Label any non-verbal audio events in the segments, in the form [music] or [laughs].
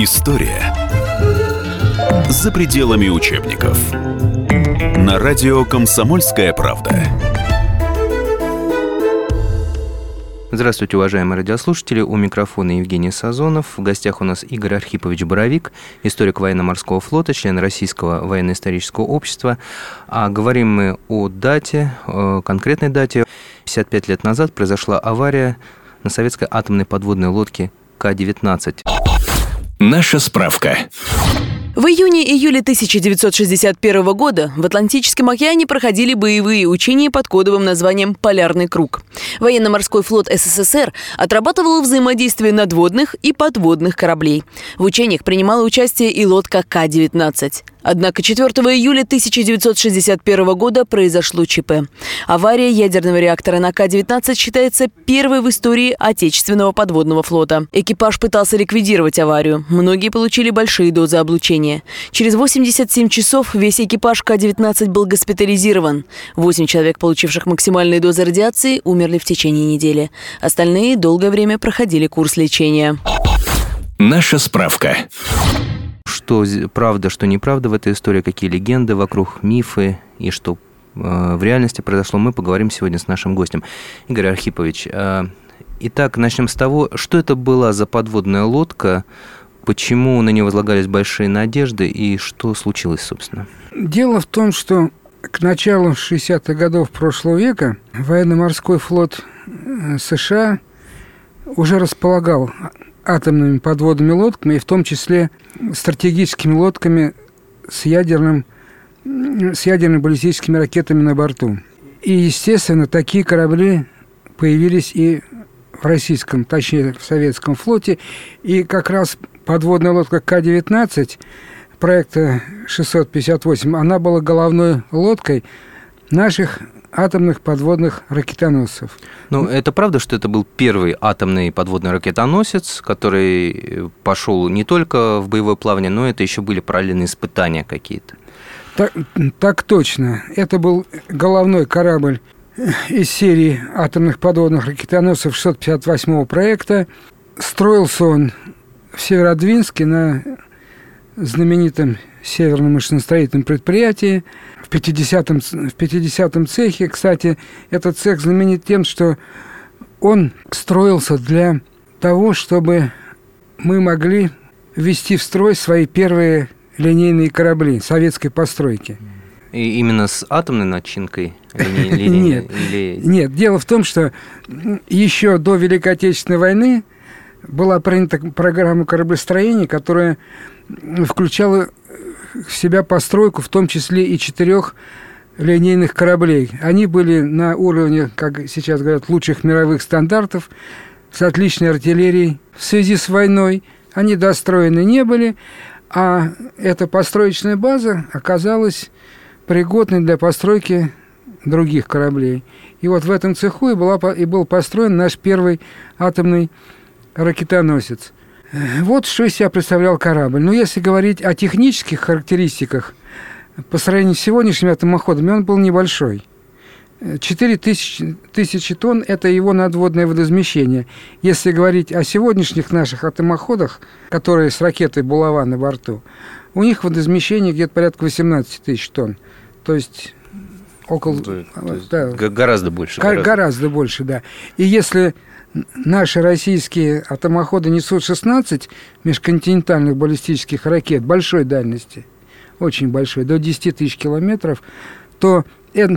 История за пределами учебников. На радио «Комсомольская правда». Здравствуйте, уважаемые радиослушатели. У микрофона Евгений Сазонов. В гостях у нас Игорь Архипович Боровик, историк военно-морского флота, член Российского военно-исторического общества. А говорим мы о дате, о конкретной дате. 55 лет назад произошла авария на советской атомной подводной лодке К-19. Наша справка. В июне-июле 1961 года в Атлантическом океане проходили боевые учения под кодовым названием «Полярный круг». Военно-морской флот СССР отрабатывал взаимодействие надводных и подводных кораблей. В учениях принимала участие и лодка К-19. Однако 4 июля 1961 года произошло ЧП. Авария ядерного реактора на К-19 считается первой в истории отечественного подводного флота. Экипаж пытался ликвидировать аварию. Многие получили большие дозы облучения. Через 87 часов весь экипаж К-19 был госпитализирован. Восемь человек, получивших максимальные дозы радиации, умерли в течение недели. Остальные долгое время проходили курс лечения. Наша справка что правда, что неправда в этой истории, какие легенды вокруг, мифы и что э, в реальности произошло, мы поговорим сегодня с нашим гостем. Игорь Архипович, э, итак, начнем с того, что это была за подводная лодка, почему на нее возлагались большие надежды и что случилось, собственно? Дело в том, что к началу 60-х годов прошлого века военно-морской флот э, США уже располагал атомными подводными лодками, и в том числе стратегическими лодками с ядерным с ядерными баллистическими ракетами на борту. И, естественно, такие корабли появились и в российском, точнее, в советском флоте. И как раз подводная лодка К-19 проекта 658, она была головной лодкой наших атомных подводных ракетоносцев. Ну, это правда, что это был первый атомный подводный ракетоносец, который пошел не только в боевое плавание, но это еще были параллельные испытания какие-то? Так, так точно. Это был головной корабль из серии атомных подводных ракетоносцев 658 проекта. Строился он в Северодвинске на знаменитом северном машиностроительном предприятии в 50-м, в 50 цехе. Кстати, этот цех знаменит тем, что он строился для того, чтобы мы могли ввести в строй свои первые линейные корабли советской постройки. И именно с атомной начинкой? [laughs] Нет, или... нет. Дело в том, что еще до Великой Отечественной войны была принята программа кораблестроения, которая включала в себя постройку, в том числе и четырех линейных кораблей. Они были на уровне, как сейчас говорят, лучших мировых стандартов, с отличной артиллерией. В связи с войной они достроены не были, а эта построечная база оказалась пригодной для постройки других кораблей. И вот в этом цеху и, была, и был построен наш первый атомный ракетоносец. Вот что из себя представлял корабль. Но если говорить о технических характеристиках, по сравнению с сегодняшними атомоходами, он был небольшой. 4 тысячи, тысячи тонн – это его надводное водоизмещение. Если говорить о сегодняшних наших атомоходах, которые с ракетой «Булава» на борту, у них водоизмещение где-то порядка 18 тысяч тонн. То есть около... То, то есть да, гораздо больше. Гораздо. гораздо больше, да. И если наши российские атомоходы несут 16 межконтинентальных баллистических ракет большой дальности, очень большой, до 10 тысяч километров, то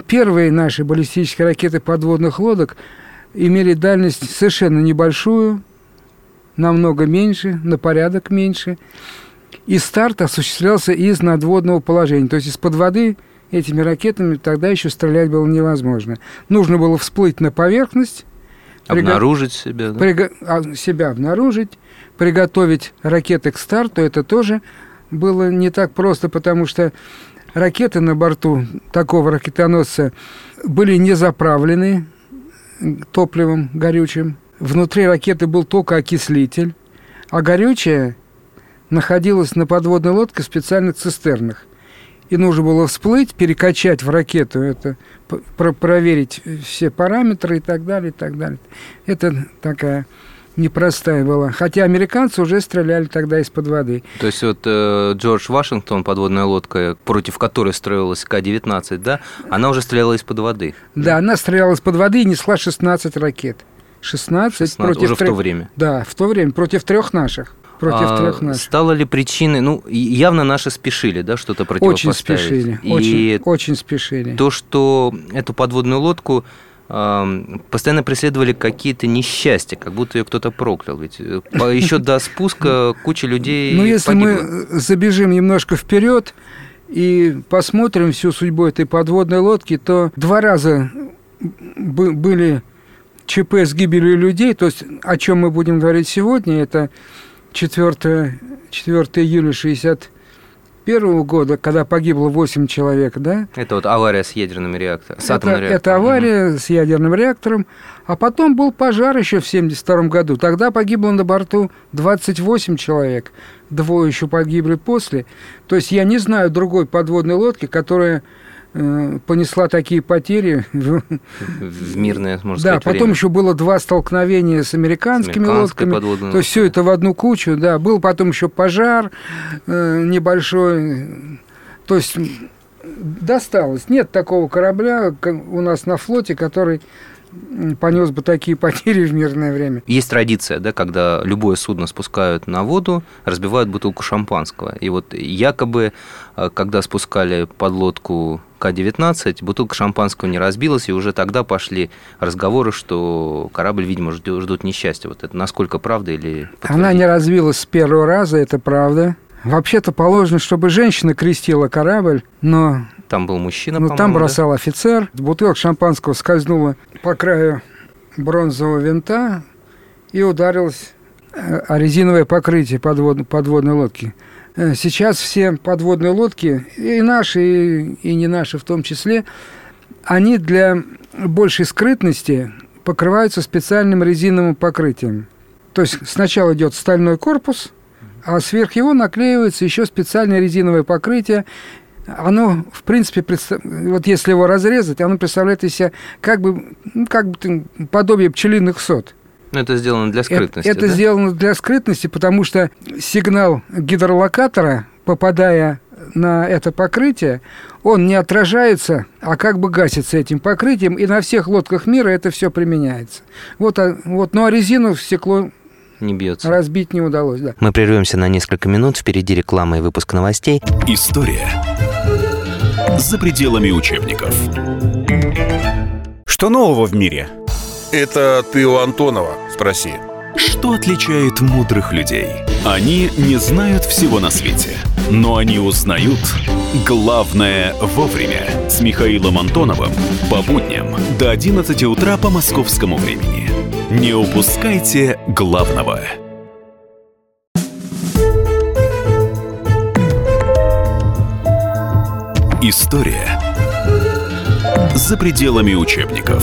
первые наши баллистические ракеты подводных лодок имели дальность совершенно небольшую, намного меньше, на порядок меньше. И старт осуществлялся из надводного положения, то есть из-под воды этими ракетами тогда еще стрелять было невозможно. Нужно было всплыть на поверхность, Обнаружить себя. Да? Приго... А, себя обнаружить, приготовить ракеты к старту, это тоже было не так просто, потому что ракеты на борту такого ракетоносца были не заправлены топливом горючим. Внутри ракеты был только окислитель, а горючее находилось на подводной лодке в специальных цистернах и нужно было всплыть, перекачать в ракету это, про проверить все параметры и так далее, и так далее. Это такая непростая была. Хотя американцы уже стреляли тогда из-под воды. То есть вот э, Джордж Вашингтон, подводная лодка, против которой строилась К-19, да, она уже стреляла из-под воды. Да, она стреляла из-под воды и несла 16 ракет. 16, 16 против уже трех... в то время. Да, в то время против трех наших. Против а, трех наших. Стало ли причиной, ну, явно наши спешили, да, что-то противопоставить. Очень спешили, и очень, очень спешили. То, что эту подводную лодку постоянно преследовали какие-то несчастья, как будто ее кто-то проклял. Ведь э, [laughs] еще до спуска куча людей Ну, если мы забежим немножко вперед и посмотрим всю судьбу этой подводной лодки, то два раза были ЧП с гибелью людей, то есть о чем мы будем говорить сегодня, это 4, 4 июля 60 первого года, когда погибло 8 человек, да? Это вот авария с ядерным реактором, с это, реактором. Это авария угу. с ядерным реактором. А потом был пожар еще в 1972 году. Тогда погибло на борту 28 человек. Двое еще погибли после. То есть я не знаю другой подводной лодки, которая понесла такие потери. В мирное, можно да, сказать, потом время. еще было два столкновения с американскими с лодками. То есть все это в одну кучу, да. Был потом еще пожар э, небольшой. То есть досталось. Нет такого корабля у нас на флоте, который понес бы такие потери в мирное время. Есть традиция, да, когда любое судно спускают на воду, разбивают бутылку шампанского. И вот якобы, э, когда спускали подлодку К-19, бутылка шампанского не разбилась, и уже тогда пошли разговоры, что корабль, видимо, ждут несчастья. Вот это насколько правда или... Она не разбилась с первого раза, это правда. Вообще-то положено, чтобы женщина крестила корабль, но там был мужчина, Ну, там бросал да? офицер. Бутылка шампанского скользнула по краю бронзового винта и ударилась э, о резиновое покрытие подвод, подводной лодки. Э, сейчас все подводные лодки, и наши, и, и не наши в том числе, они для большей скрытности покрываются специальным резиновым покрытием. То есть сначала идет стальной корпус, а сверх его наклеивается еще специальное резиновое покрытие, оно, в принципе, представ... вот если его разрезать, оно представляет из себя как бы, ну, как бы подобие пчелиных сот. Но это сделано для скрытности. Это, это да? сделано для скрытности, потому что сигнал гидролокатора, попадая на это покрытие, он не отражается, а как бы гасится этим покрытием, и на всех лодках мира это все применяется. Вот, вот, ну а резину в стекло не бьется. Разбить не удалось, да. Мы прервемся на несколько минут. Впереди реклама и выпуск новостей. История за пределами учебников. Что нового в мире? Это ты у Антонова спроси. Что отличает мудрых людей? Они не знают всего на свете, но они узнают главное вовремя. С Михаилом Антоновым по будням до 11 утра по московскому времени. Не упускайте главного. История за пределами учебников.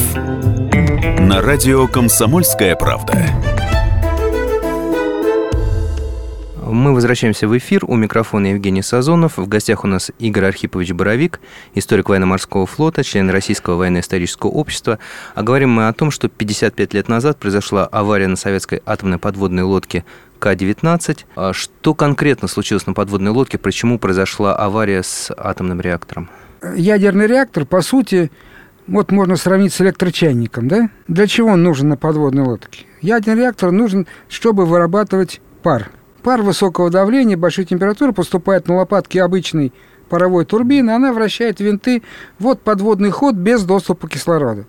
На радио «Комсомольская правда». Мы возвращаемся в эфир. У микрофона Евгений Сазонов. В гостях у нас Игорь Архипович Боровик, историк военно-морского флота, член Российского военно-исторического общества. А говорим мы о том, что 55 лет назад произошла авария на советской атомной подводной лодке к-19. А что конкретно случилось на подводной лодке? Почему произошла авария с атомным реактором? Ядерный реактор, по сути, вот можно сравнить с электрочайником, да? Для чего он нужен на подводной лодке? Ядерный реактор нужен, чтобы вырабатывать пар. Пар высокого давления, большой температуры поступает на лопатки обычной паровой турбины, она вращает винты. Вот подводный ход без доступа кислорода.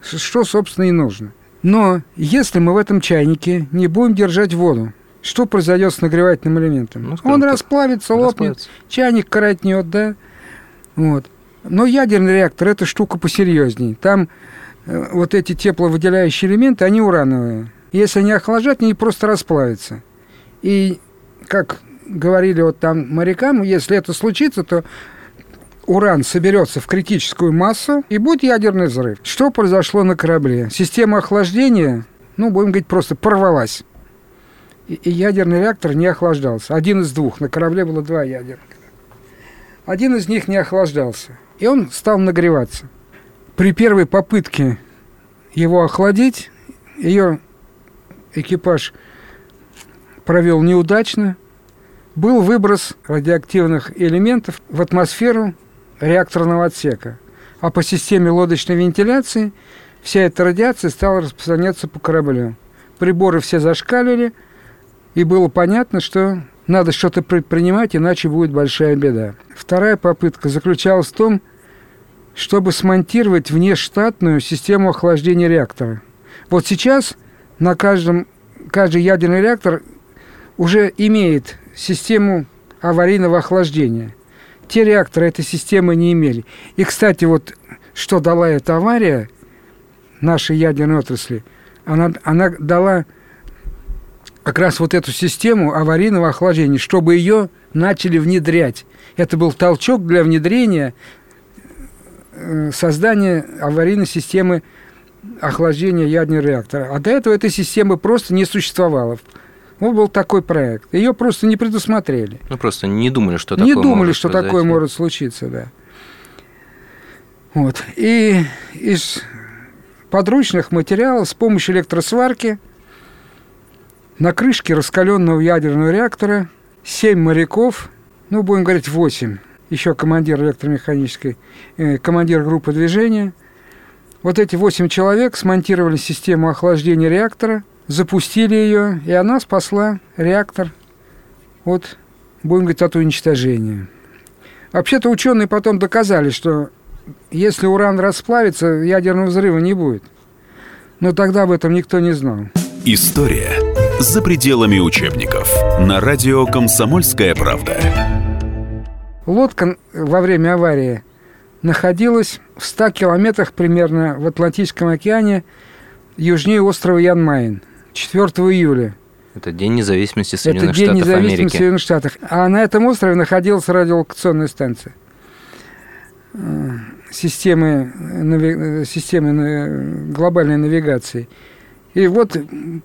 Что, собственно, и нужно. Но если мы в этом чайнике не будем держать воду, что произойдет с нагревательным элементом? Ну, Он так, расплавится, лопнет, расплавится. чайник коротнет, да? Вот. Но ядерный реактор – это штука посерьезней. Там э, вот эти тепловыделяющие элементы, они урановые. Если они охлаждать, они просто расплавятся. И, как говорили вот там морякам, если это случится, то уран соберется в критическую массу и будет ядерный взрыв. Что произошло на корабле? Система охлаждения, ну, будем говорить, просто порвалась. И, и ядерный реактор не охлаждался. Один из двух. На корабле было два ядерных. Один из них не охлаждался. И он стал нагреваться. При первой попытке его охладить, ее экипаж провел неудачно. Был выброс радиоактивных элементов в атмосферу реакторного отсека. А по системе лодочной вентиляции вся эта радиация стала распространяться по кораблю. Приборы все зашкалили, и было понятно, что надо что-то предпринимать, иначе будет большая беда. Вторая попытка заключалась в том, чтобы смонтировать внештатную систему охлаждения реактора. Вот сейчас на каждом, каждый ядерный реактор уже имеет систему аварийного охлаждения. Те реакторы этой системы не имели. И, кстати, вот что дала эта авария нашей ядерной отрасли, она, она дала как раз вот эту систему аварийного охлаждения, чтобы ее начали внедрять. Это был толчок для внедрения э, создания аварийной системы охлаждения ядерного реактора. А до этого этой системы просто не существовало. Вот был такой проект. Ее просто не предусмотрели. Ну, просто не думали, что такое Не думали, может что произойти. такое может случиться, да. Вот. И из подручных материалов с помощью электросварки на крышке раскаленного ядерного реактора семь моряков, ну, будем говорить, восемь, еще командир электромеханической, э, командир группы движения. Вот эти восемь человек смонтировали систему охлаждения реактора, запустили ее, и она спасла реактор от, будем говорить, от уничтожения. Вообще-то ученые потом доказали, что если уран расплавится, ядерного взрыва не будет. Но тогда об этом никто не знал. История за пределами учебников. На радио «Комсомольская правда». Лодка во время аварии находилась в 100 километрах примерно в Атлантическом океане южнее острова Янмайн 4 июля. Это День независимости Соединенных Это День Штатов независимости Америки. Соединенных Штатов. А на этом острове находилась радиолокационная станция. Э, Системы, нави- э, системы глобальной навигации. И вот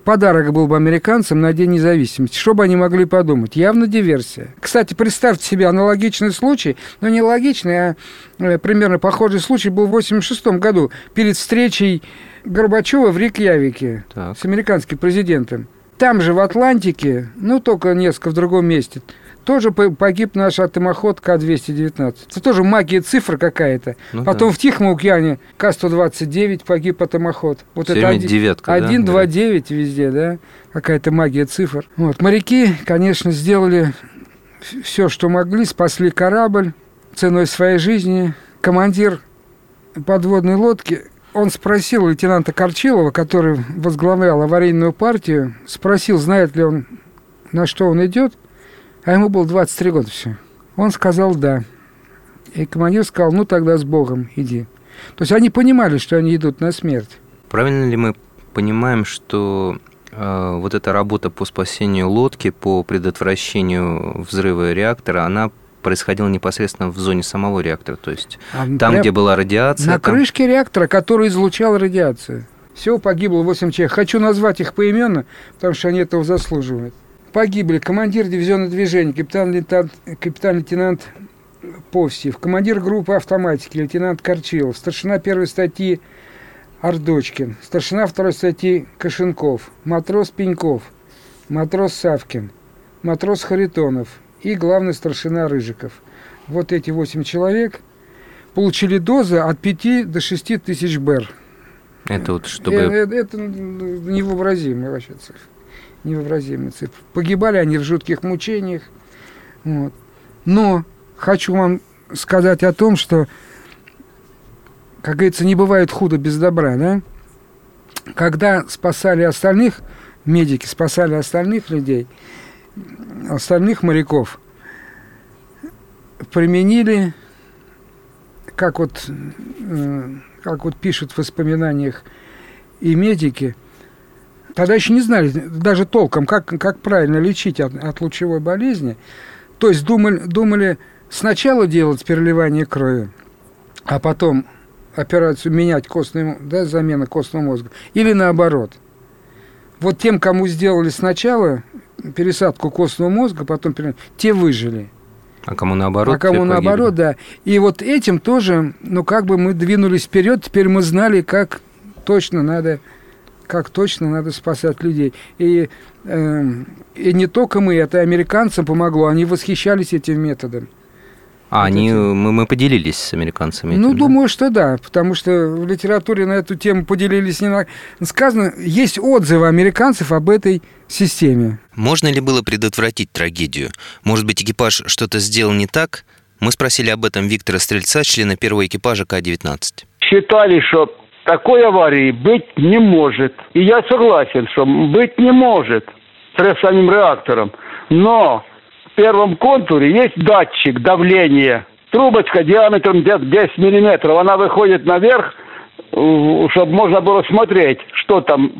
подарок был бы американцам на День независимости. Что бы они могли подумать? Явно диверсия. Кстати, представьте себе аналогичный случай, но не логичный, а э, примерно похожий случай был в 1986 году перед встречей Горбачева в Рейкьявике Так. с американским президентом. Там же, в Атлантике, ну, только несколько в другом месте, тоже по- погиб наш атомоход К-219. Это тоже магия цифр какая-то. Ну Потом да. в Тихом океане К-129 погиб атомоход. Вот Всё время один- девятка, да, 1, 2, говорят? 9 везде, да? Какая-то магия цифр. Вот. Моряки, конечно, сделали все, что могли, спасли корабль ценой своей жизни. Командир подводной лодки, он спросил лейтенанта Корчилова, который возглавлял аварийную партию, спросил, знает ли он, на что он идет, а ему было 23 года все. Он сказал «да». И командир сказал, ну тогда с Богом иди. То есть они понимали, что они идут на смерть. Правильно ли мы понимаем, что э, вот эта работа по спасению лодки, по предотвращению взрыва реактора, она происходила непосредственно в зоне самого реактора, то есть А там, прям где была радиация, На там- крышке реактора, который излучал радиацию. Всего погибло 8 человек. Хочу назвать их поименно, потому что они этого заслуживают. Погибли командир дивизиона движения, капитан-лейтенант, капитан-лейтенант Повсев, командир группы автоматики, лейтенант Корчилов, старшина первой статьи Ардочкин, старшина второй статьи Кошенков, матрос Пеньков, матрос Савкин, матрос Харитонов и главный старшина Рыжиков. Вот эти восемь человек получили дозы от 5 до 6 тысяч БЭР. это вот чтобы... Э, э, Это невообразимые вообще цифры. Невообразимые цифры. Погибали они в жутких мучениях. Вот. Но хочу вам сказать о том, что, как говорится, не бывает худо без добра, да? Когда спасали остальных, медики спасали остальных людей, остальных моряков, применили, как вот, как вот пишут в воспоминаниях и медики, тогда еще не знали даже толком, как, как правильно лечить от, от лучевой болезни. То есть думали, думали сначала делать переливание крови, а потом операцию менять костный, да, замена костного мозга, или наоборот. Вот тем, кому сделали сначала пересадку костного мозга, потом пере- те выжили. А кому наоборот? а кому погибли. наоборот, да. И вот этим тоже, ну, как бы мы двинулись вперед, теперь мы знали, как точно надо как точно надо спасать людей. И, э, и не только мы, это американцам помогло, они восхищались этим методом. А они, мы, мы поделились с американцами. Ну, этим, думаю, да? что да, потому что в литературе на эту тему поделились не на... Сказано, есть отзывы американцев об этой системе. Можно ли было предотвратить трагедию? Может быть, экипаж что-то сделал не так? Мы спросили об этом Виктора Стрельца, члена первого экипажа К-19. Считали, что такой аварии быть не может. И я согласен, что быть не может с самим реактором. Но первом контуре есть датчик давления. Трубочка диаметром где-то 10 миллиметров. Она выходит наверх, чтобы можно было смотреть, что там,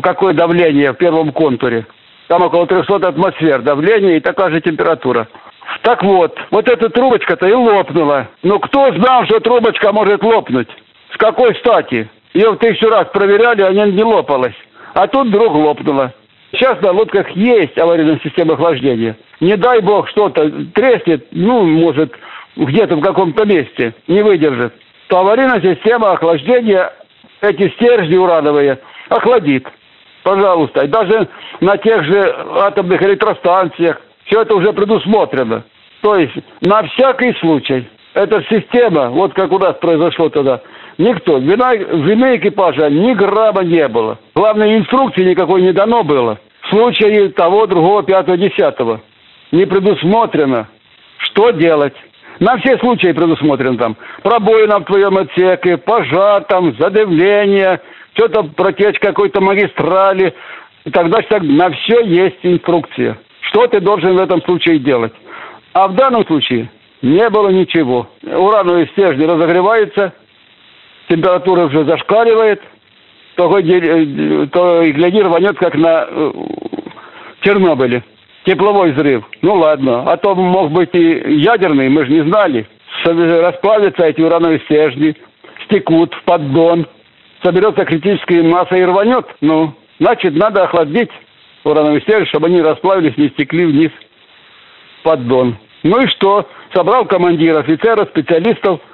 какое давление в первом контуре. Там около 300 атмосфер давления и такая же температура. Так вот, вот эта трубочка-то и лопнула. Но кто знал, что трубочка может лопнуть? С какой стати? Ее в тысячу раз проверяли, она не лопалась. А тут вдруг лопнула. Сейчас на лодках есть аварийная система охлаждения. Не дай бог что-то треснет, ну, может, где-то в каком-то месте, не выдержит, то аварийная система охлаждения эти стержни урановые охладит. Пожалуйста. И даже на тех же атомных электростанциях все это уже предусмотрено. То есть на всякий случай. Эта система, вот как у нас произошло тогда, Никто. Вина, вины экипажа ни грамма не было. Главной инструкции никакой не дано было. В случае того, другого, пятого, десятого. Не предусмотрено. Что делать? На все случаи предусмотрено там. Пробоина в твоем отсеке, пожар там, задавление, что-то протечка какой-то магистрали. И тогда так, на все есть инструкция. Что ты должен в этом случае делать? А в данном случае не было ничего. Урановые стержни разогреваются, температура уже зашкаливает, то, э, то и гляди, рванет, как на э, Чернобыле. Тепловой взрыв. Ну ладно. А то мог быть и ядерный, мы же не знали. Расплавятся эти урановые стержни, стекут в поддон, соберется критическая масса и рванет. Ну, значит, надо охладить урановые стержни, чтобы они расплавились, не стекли вниз в поддон. Ну и что? Собрал командир, офицеров, специалистов –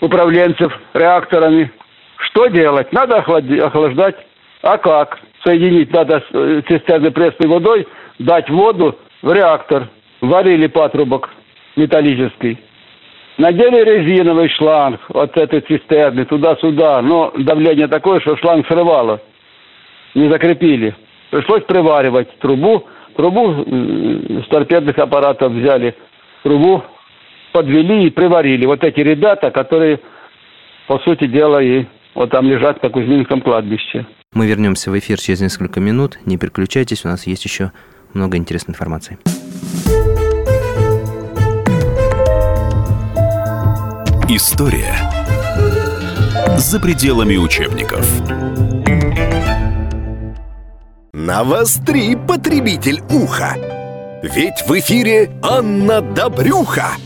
управленцев реакторами. Что делать? Надо охлаждать. А как? Соединить надо э, цистерны пресной водой, дать воду в реактор. Варили патрубок металлический. Надели резиновый шланг от этой цистерны туда-сюда, но давление такое, что шланг срывало. Не закрепили. Пришлось приваривать трубу. Трубу с торпедных аппаратов взяли. Трубу подвели и приварили. Вот эти ребята, которые, по сути дела, и вот там лежат на Кузьминском кладбище. Мы вернемся в эфир через несколько минут. Не переключайтесь, у нас есть еще много интересной информации. История за пределами учебников. Навостри, потребитель уха! Ведь в эфире Анна Добрюха –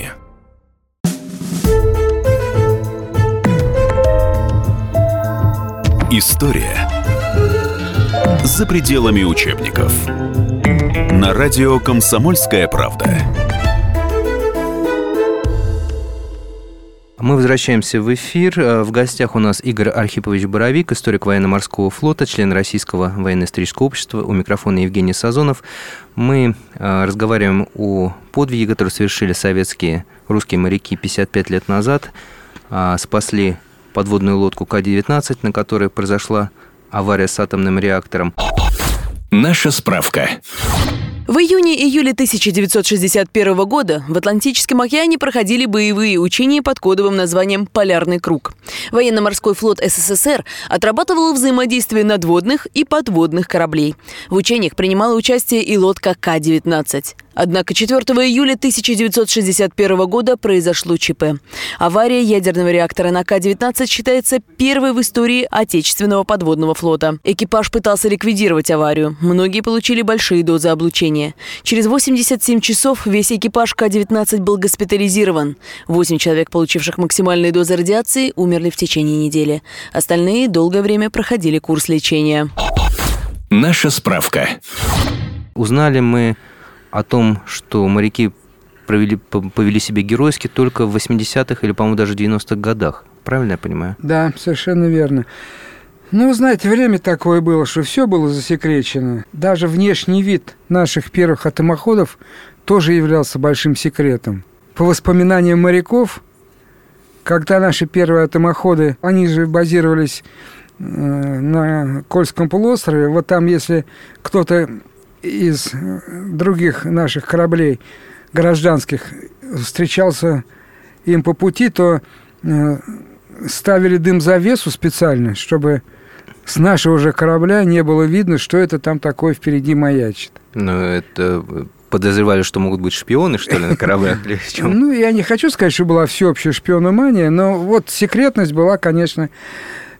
История за пределами учебников. На радио «Комсомольская правда». Мы возвращаемся в эфир. Э, в гостях у нас Игорь Архипович Боровик, историк военно-морского флота, член Российского военно-исторического общества. У микрофона Евгений Сазонов. Мы э, разговариваем о подвиге, который совершили советские русские моряки 55 лет назад. Э, спасли подводную лодку К-19, на которой произошла авария с атомным реактором. Наша справка. В июне-июле 1961 года в Атлантическом океане проходили боевые учения под кодовым названием «Полярный круг». Военно-морской флот СССР отрабатывал взаимодействие надводных и подводных кораблей. В учениях принимала участие и лодка К-19. Однако 4 июля 1961 года произошло ЧП. Авария ядерного реактора на К-19 считается первой в истории отечественного подводного флота. Экипаж пытался ликвидировать аварию. Многие получили большие дозы облучения. Через 87 часов весь экипаж К-19 был госпитализирован. Восемь человек, получивших максимальные дозы радиации, умерли в течение недели. Остальные долгое время проходили курс лечения. Наша справка. Узнали мы о том, что моряки провели, повели себя геройски только в 80-х или, по-моему, даже 90-х годах. Правильно я понимаю? Да, совершенно верно. Ну, знаете, время такое было, что все было засекречено. Даже внешний вид наших первых атомоходов тоже являлся большим секретом. По воспоминаниям моряков, когда наши первые атомоходы, они же базировались э, на Кольском полуострове, вот там, если кто-то из других наших кораблей гражданских встречался им по пути, то э, ставили дым-завесу специально, чтобы с нашего же корабля не было видно, что это там такое впереди маячит. Ну, это подозревали, что могут быть шпионы, что ли, на кораблях? Ну, я не хочу сказать, что была всеобщая шпиономания, но вот секретность была, конечно,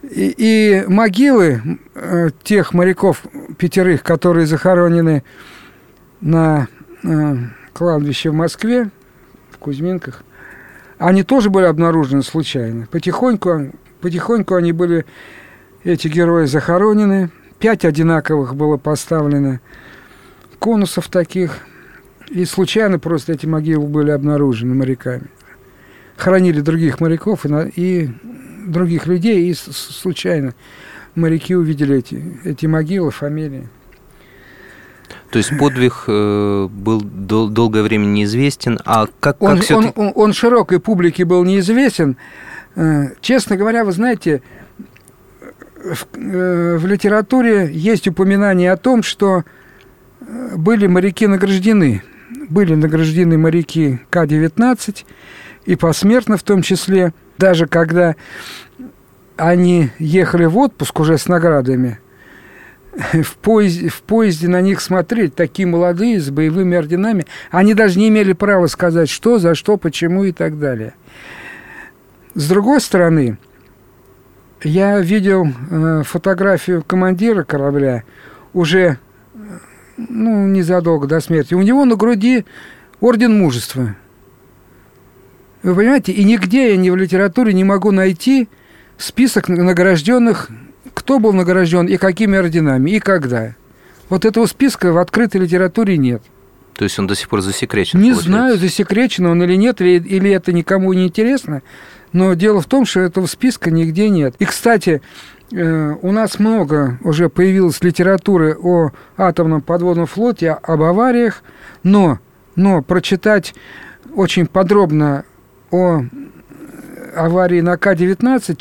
и, и могилы э, тех моряков пятерых, которые захоронены на э, кладбище в Москве, в Кузьминках, они тоже были обнаружены случайно. Потихоньку, потихоньку они были, эти герои, захоронены. Пять одинаковых было поставлено конусов таких. И случайно просто эти могилы были обнаружены моряками. Хранили других моряков и, и других людей, и случайно моряки увидели эти, эти могилы, фамилии. То есть подвиг э, был дол- долгое время неизвестен, а как, как он, он, он, он широкой публике был неизвестен. Э, честно говоря, вы знаете, в, э, в литературе есть упоминание о том, что э, были моряки награждены. Были награждены моряки К-19, и посмертно в том числе – даже когда они ехали в отпуск уже с наградами, [laughs] в поезде, в поезде на них смотреть, такие молодые, с боевыми орденами, они даже не имели права сказать, что, за что, почему и так далее. С другой стороны, я видел э, фотографию командира корабля уже ну, незадолго до смерти. У него на груди орден мужества – вы понимаете, и нигде я ни в литературе не могу найти список награжденных, кто был награжден и какими орденами, и когда. Вот этого списка в открытой литературе нет. То есть он до сих пор засекречен? Не получается. знаю, засекречен он или нет, или, или это никому не интересно. Но дело в том, что этого списка нигде нет. И, кстати, э, у нас много уже появилось литературы о атомном подводном флоте, об авариях, но, но прочитать очень подробно о аварии на К-19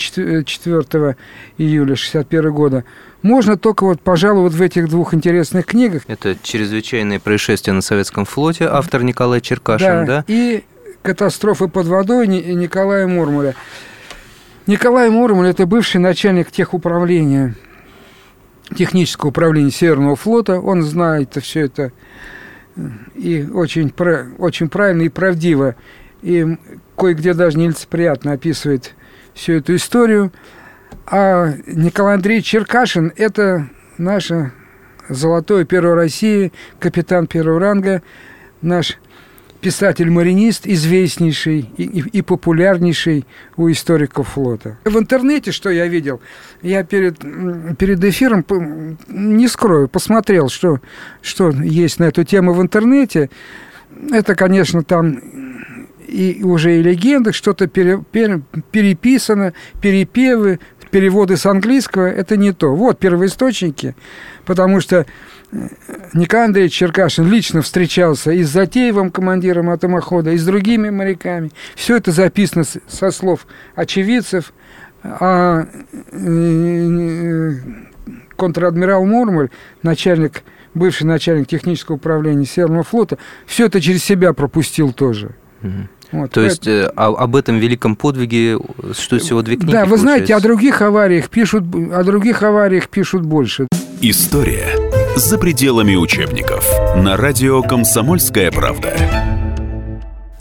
4 июля 1961 года можно только вот, пожалуй, вот в этих двух интересных книгах. Это «Чрезвычайное происшествие на Советском флоте», автор Николай Черкашин, да? да? и «Катастрофы под водой» Николая Мурмуля. Николай Мурмуль – это бывший начальник техуправления, технического управления Северного флота. Он знает все это и очень, очень правильно и правдиво и кое-где даже нелицеприятно описывает всю эту историю. А Николай Андреевич Черкашин – это наша золотое перо России, капитан первого ранга, наш писатель-маринист, известнейший и, и, и популярнейший у историков флота. В интернете, что я видел, я перед, перед эфиром, не скрою, посмотрел, что, что есть на эту тему в интернете. Это, конечно, там и уже и легендах что-то пере, пере, переписано, перепевы, переводы с английского, это не то. Вот первоисточники, потому что э, Николай Андреевич Черкашин лично встречался и с Затеевым, командиром атомохода, и с другими моряками. Все это записано со слов очевидцев. А э, контр-адмирал Мурмаль, начальник, бывший начальник технического управления Северного флота, все это через себя пропустил тоже. Угу. Вот, То есть э, а, об этом великом подвиге что всего две книги. Да, вы получается? знаете, о других авариях пишут, о других авариях пишут больше. История за пределами учебников на радио «Комсомольская правда».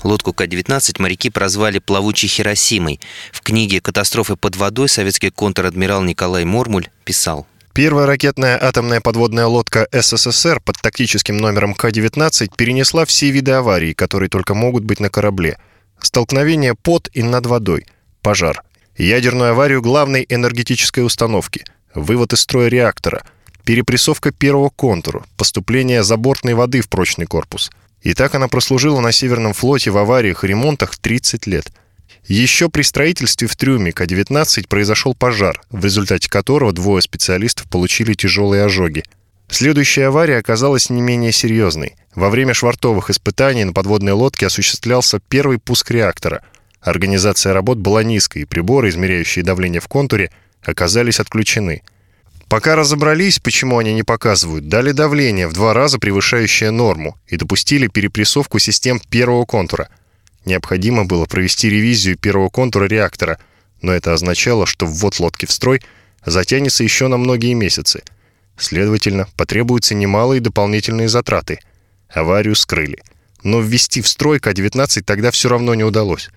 Лодку К-19 моряки прозвали «плавучей Хиросимой». В книге «Катастрофы под водой» советский контр-адмирал Николай Мормуль писал – Первая ракетная атомная подводная лодка СССР под тактическим номером К-19 перенесла все виды аварий, которые только могут быть на корабле. Столкновение под и над водой, пожар, ядерную аварию главной энергетической установки, вывод из строя реактора, перепрессовка первого контура, поступление забортной воды в прочный корпус. И так она прослужила на Северном флоте в авариях и ремонтах 30 лет – еще при строительстве в трюме К-19 произошел пожар, в результате которого двое специалистов получили тяжелые ожоги. Следующая авария оказалась не менее серьезной. Во время швартовых испытаний на подводной лодке осуществлялся первый пуск реактора. Организация работ была низкой, и приборы, измеряющие давление в контуре, оказались отключены. Пока разобрались, почему они не показывают, дали давление в два раза превышающее норму и допустили перепрессовку систем первого контура – Необходимо было провести ревизию первого контура реактора, но это означало, что ввод лодки в строй затянется еще на многие месяцы. Следовательно, потребуются немалые дополнительные затраты. Аварию скрыли. Но ввести в строй К-19 тогда все равно не удалось.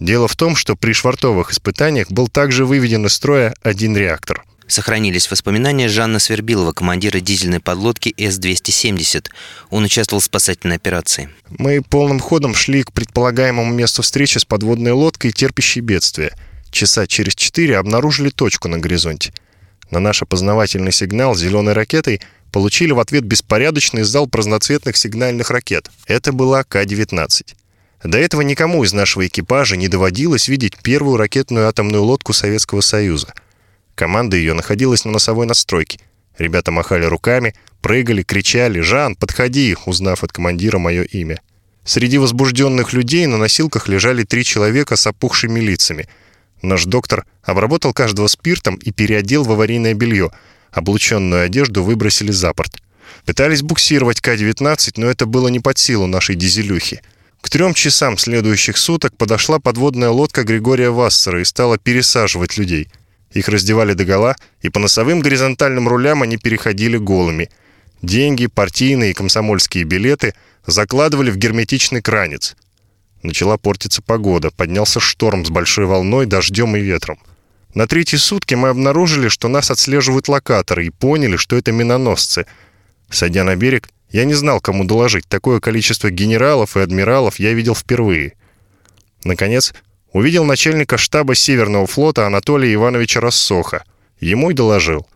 Дело в том, что при швартовых испытаниях был также выведен из строя один реактор – сохранились воспоминания Жанна Свербилова, командира дизельной подлодки С-270. Он участвовал в спасательной операции. Мы полным ходом шли к предполагаемому месту встречи с подводной лодкой, терпящей бедствие. Часа через четыре обнаружили точку на горизонте. На наш опознавательный сигнал зеленой ракетой получили в ответ беспорядочный зал разноцветных сигнальных ракет. Это была К-19. До этого никому из нашего экипажа не доводилось видеть первую ракетную атомную лодку Советского Союза – Команда ее находилась на носовой настройке. Ребята махали руками, прыгали, кричали «Жан, подходи!», узнав от командира мое имя. Среди возбужденных людей на носилках лежали три человека с опухшими лицами. Наш доктор обработал каждого спиртом и переодел в аварийное белье. Облученную одежду выбросили за борт. Пытались буксировать К-19, но это было не под силу нашей дизелюхи. К трем часам следующих суток подошла подводная лодка Григория Вассера и стала пересаживать людей – их раздевали догола, и по носовым горизонтальным рулям они переходили голыми. Деньги, партийные и комсомольские билеты закладывали в герметичный кранец. Начала портиться погода, поднялся шторм с большой волной, дождем и ветром. На третьи сутки мы обнаружили, что нас отслеживают локаторы, и поняли, что это миноносцы. Сойдя на берег, я не знал, кому доложить. Такое количество генералов и адмиралов я видел впервые. Наконец, Увидел начальника штаба Северного флота Анатолия Ивановича Рассоха. Ему и доложил.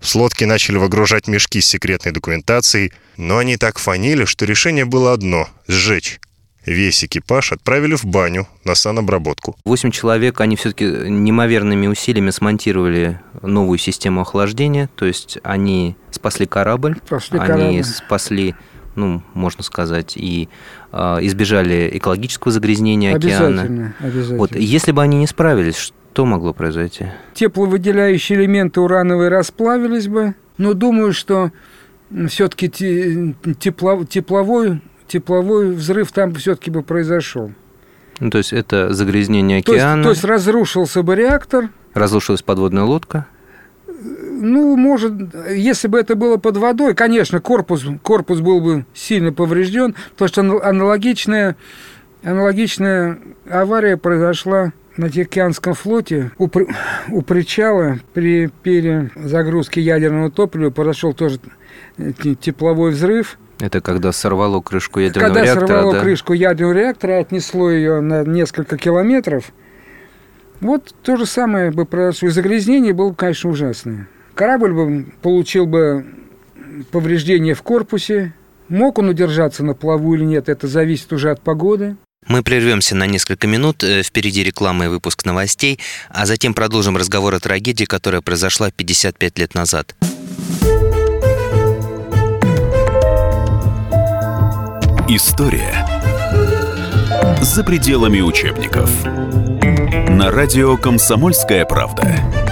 С лодки начали выгружать мешки с секретной документацией, но они так фанили, что решение было одно — сжечь. Весь экипаж отправили в баню на санобработку. Восемь человек, они все-таки неимоверными усилиями смонтировали новую систему охлаждения, то есть они спасли корабль, спасли они корабль. спасли ну, можно сказать, и э, избежали экологического загрязнения океана. Обязательно, обязательно. Вот, если бы они не справились, что могло произойти? Тепловыделяющие элементы урановые расплавились бы, но думаю, что все-таки тепло, тепловой, тепловой взрыв там все-таки бы произошел. Ну, то есть это загрязнение океана. То есть, то есть разрушился бы реактор. Разрушилась подводная лодка. Ну, может, если бы это было под водой, конечно, корпус, корпус был бы сильно поврежден, потому что аналогичная, аналогичная авария произошла на Тихоокеанском флоте у, у причала при перезагрузке ядерного топлива произошел тоже тепловой взрыв. Это когда сорвало крышку ядерного когда реактора, Когда сорвало да? крышку ядерного реактора, отнесло ее на несколько километров. Вот то же самое бы произошло. И загрязнение было, конечно, ужасное. Корабль бы получил бы повреждения в корпусе. Мог он удержаться на плаву или нет, это зависит уже от погоды. Мы прервемся на несколько минут, э, впереди реклама и выпуск новостей, а затем продолжим разговор о трагедии, которая произошла 55 лет назад. История за пределами учебников. На радио «Комсомольская правда».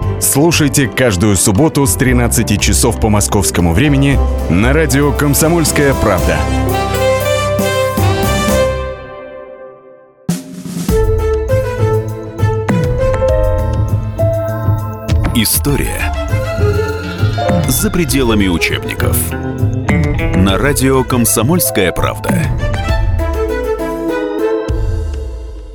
Слушайте каждую субботу с 13 часов по московскому времени на радио «Комсомольская правда». История за пределами учебников. На радио «Комсомольская правда».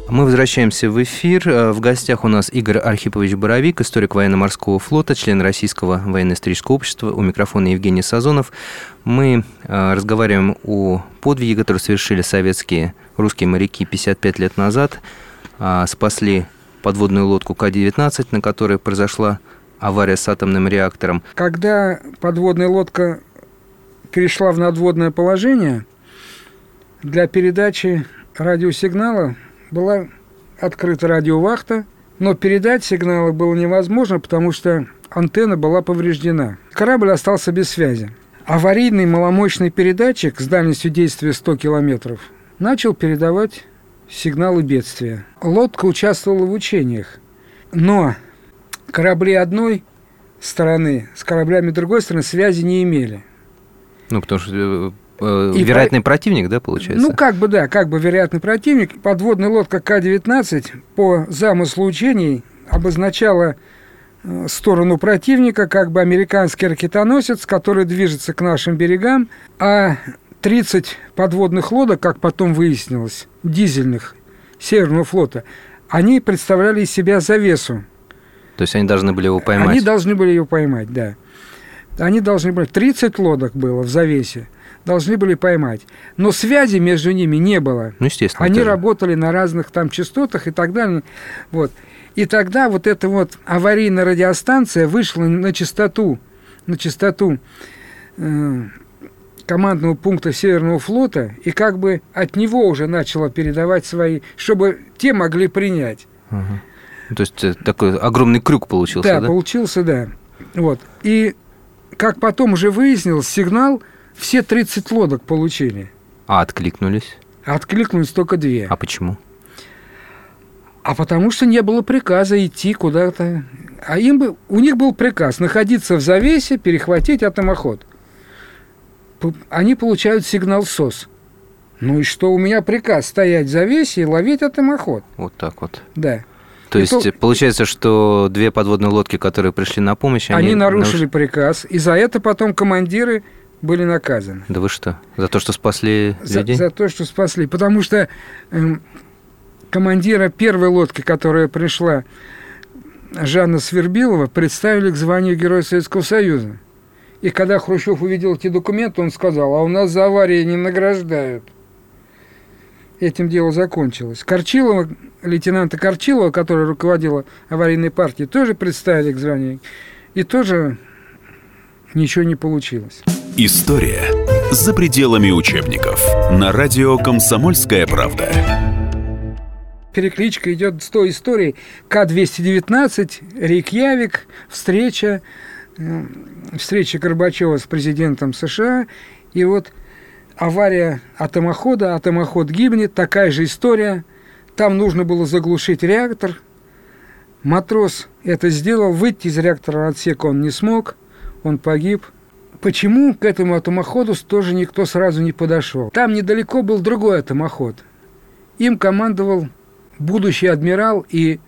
Мы возвращаемся в эфир. Э, в гостях у нас Игорь Архипович Боровик, историк военно-морского флота, член Российского военно-исторического общества. У микрофона Евгений Сазонов. Мы э, разговариваем о подвиге, который совершили советские русские моряки 55 лет назад. А, спасли подводную лодку К-19, на которой произошла авария с атомным реактором. Когда подводная лодка перешла в надводное положение, для передачи радиосигнала была открыта радиовахта, но передать сигналы было невозможно, потому что антенна была повреждена. Корабль остался без связи. Аварийный маломощный передатчик с дальностью действия 100 километров начал передавать сигналы бедствия. Лодка участвовала в учениях, но корабли одной стороны с кораблями другой стороны связи не имели. Ну, потому что э, и вероятный по... противник, да, получается? Ну, как бы, да, как бы вероятный противник. Подводная лодка К-19 по замыслу учений обозначала э, сторону противника, как бы американский ракетоносец, который движется к нашим берегам, а 30 подводных лодок, как потом выяснилось, дизельных Северного флота, они представляли из себя завесу то есть они должны были его поймать? Они должны были его поймать, да. Они должны были... 30 лодок было в завесе. Должны были поймать. Но связи между ними не было. Ну, естественно. Они тоже. работали на разных там частотах и так далее. Вот. И тогда вот эта вот аварийная радиостанция вышла на частоту, на частоту э, командного пункта Северного флота, и как бы от него уже начала передавать свои, чтобы те могли принять. Угу. То есть э, такой огромный крюк получился, да? Да, получился, да. Вот. И как потом уже выяснилось, сигнал все 30 лодок получили. А откликнулись? Откликнулись только две. А почему? А потому что не было приказа идти куда-то. А им бы, у них был приказ находиться в завесе, перехватить атомоход. Они получают сигнал СОС. Ну и что, у меня приказ стоять в завесе и ловить атомоход. Вот так вот. Да. То есть то... получается, что две подводные лодки, которые пришли на помощь, они, они нарушили наруш... приказ, и за это потом командиры были наказаны. Да вы что? За то, что спасли за, людей? За то, что спасли. Потому что э, командира первой лодки, которая пришла, Жанна Свербилова, представили к званию Героя Советского Союза. И когда Хрущев увидел эти документы, он сказал, а у нас за аварии не награждают. Этим дело закончилось. Корчилова лейтенанта Корчилова, которая руководила аварийной партией, тоже представили к званию. И тоже ничего не получилось. История за пределами учебников. На радио «Комсомольская правда». Перекличка идет с той историей. К-219, Рейкьявик, встреча, э, встреча Горбачева с президентом США. И вот авария атомохода, атомоход гибнет, такая же история – там нужно было заглушить реактор. Матрос это сделал, выйти из реактора отсека он не смог, он погиб. Почему к этому атомоходу тоже никто сразу не подошел? Там недалеко был другой атомоход. Им командовал будущий адмирал и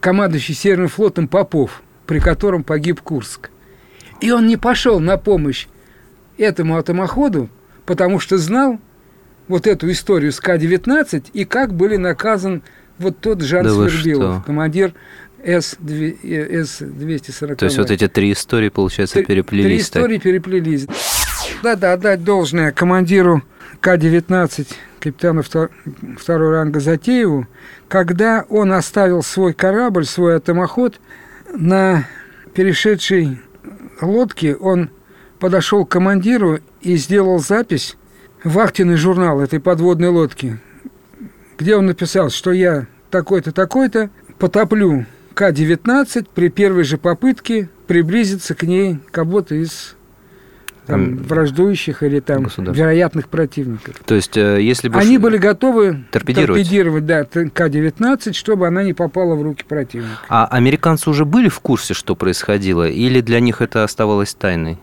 командующий Северным флотом Попов, при котором погиб Курск. И он не пошел на помощь этому атомоходу, потому что знал, вот эту историю с К-19 и как были наказан вот тот Жан да Свербилов, командир С-240. То есть вот эти три истории, получается, три, переплелись. Три истории так? переплелись. Да-да, отдать должное командиру К-19, капитану второго ранга Затееву, когда он оставил свой корабль, свой атомоход на перешедшей лодке, он подошел к командиру и сделал запись вахтенный журнал этой подводной лодки, где он написал, что я такой-то, такой-то, потоплю К-19 при первой же попытке приблизиться к ней кого-то из там, враждующих или там вероятных противников. То есть, э, если бы... Они были готовы торпедировать, торпедировать да, К-19, чтобы она не попала в руки противника. А американцы уже были в курсе, что происходило, или для них это оставалось тайной?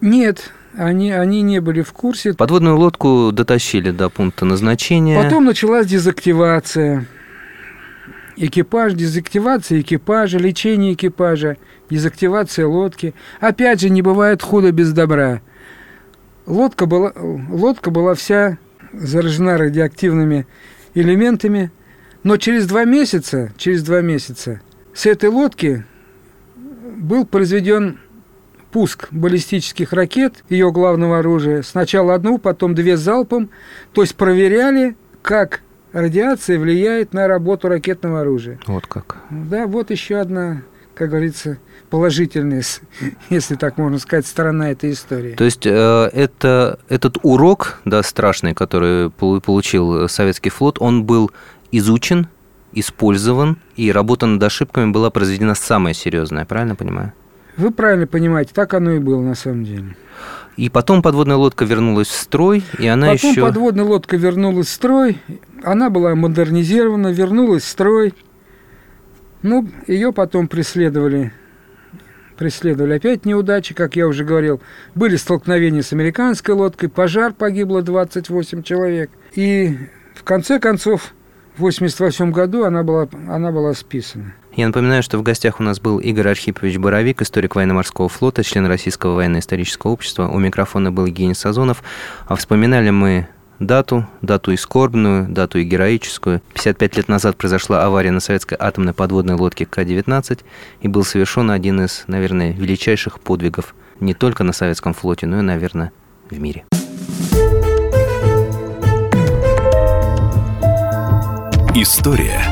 Нет, они, они не были в курсе. Подводную лодку дотащили до пункта назначения. Потом началась дезактивация. Экипаж, дезактивация экипажа, лечение экипажа дезактивация лодки. Опять же, не бывает худо без добра. Лодка была, лодка была вся заражена радиоактивными элементами, но через два месяца, через два месяца с этой лодки был произведен пуск баллистических ракет, ее главного оружия. Сначала одну, потом две залпом. То есть проверяли, как радиация влияет на работу ракетного оружия. Вот как. Да, вот еще одна, как говорится, положительная, если так можно сказать, сторона этой истории. То есть э, это, этот урок, да, страшный, который получил советский флот, он был изучен, использован, и работа над ошибками была произведена самая серьезная, правильно понимаю? Вы правильно понимаете, так оно и было на самом деле. И потом подводная лодка вернулась в строй, и она потом еще... Потом подводная лодка вернулась в строй, она была модернизирована, вернулась в строй. Ну, ее потом преследовали преследовали опять неудачи, как я уже говорил. Были столкновения с американской лодкой, пожар, погибло 28 человек. И в конце концов, в 1988 году она была, она была списана. Я напоминаю, что в гостях у нас был Игорь Архипович Боровик, историк военно-морского флота, член Российского военно-исторического общества. У микрофона был Евгений Сазонов. А вспоминали мы дату, дату и скорбную, дату и героическую. 55 лет назад произошла авария на советской атомной подводной лодке К-19, и был совершен один из, наверное, величайших подвигов не только на советском флоте, но и, наверное, в мире. История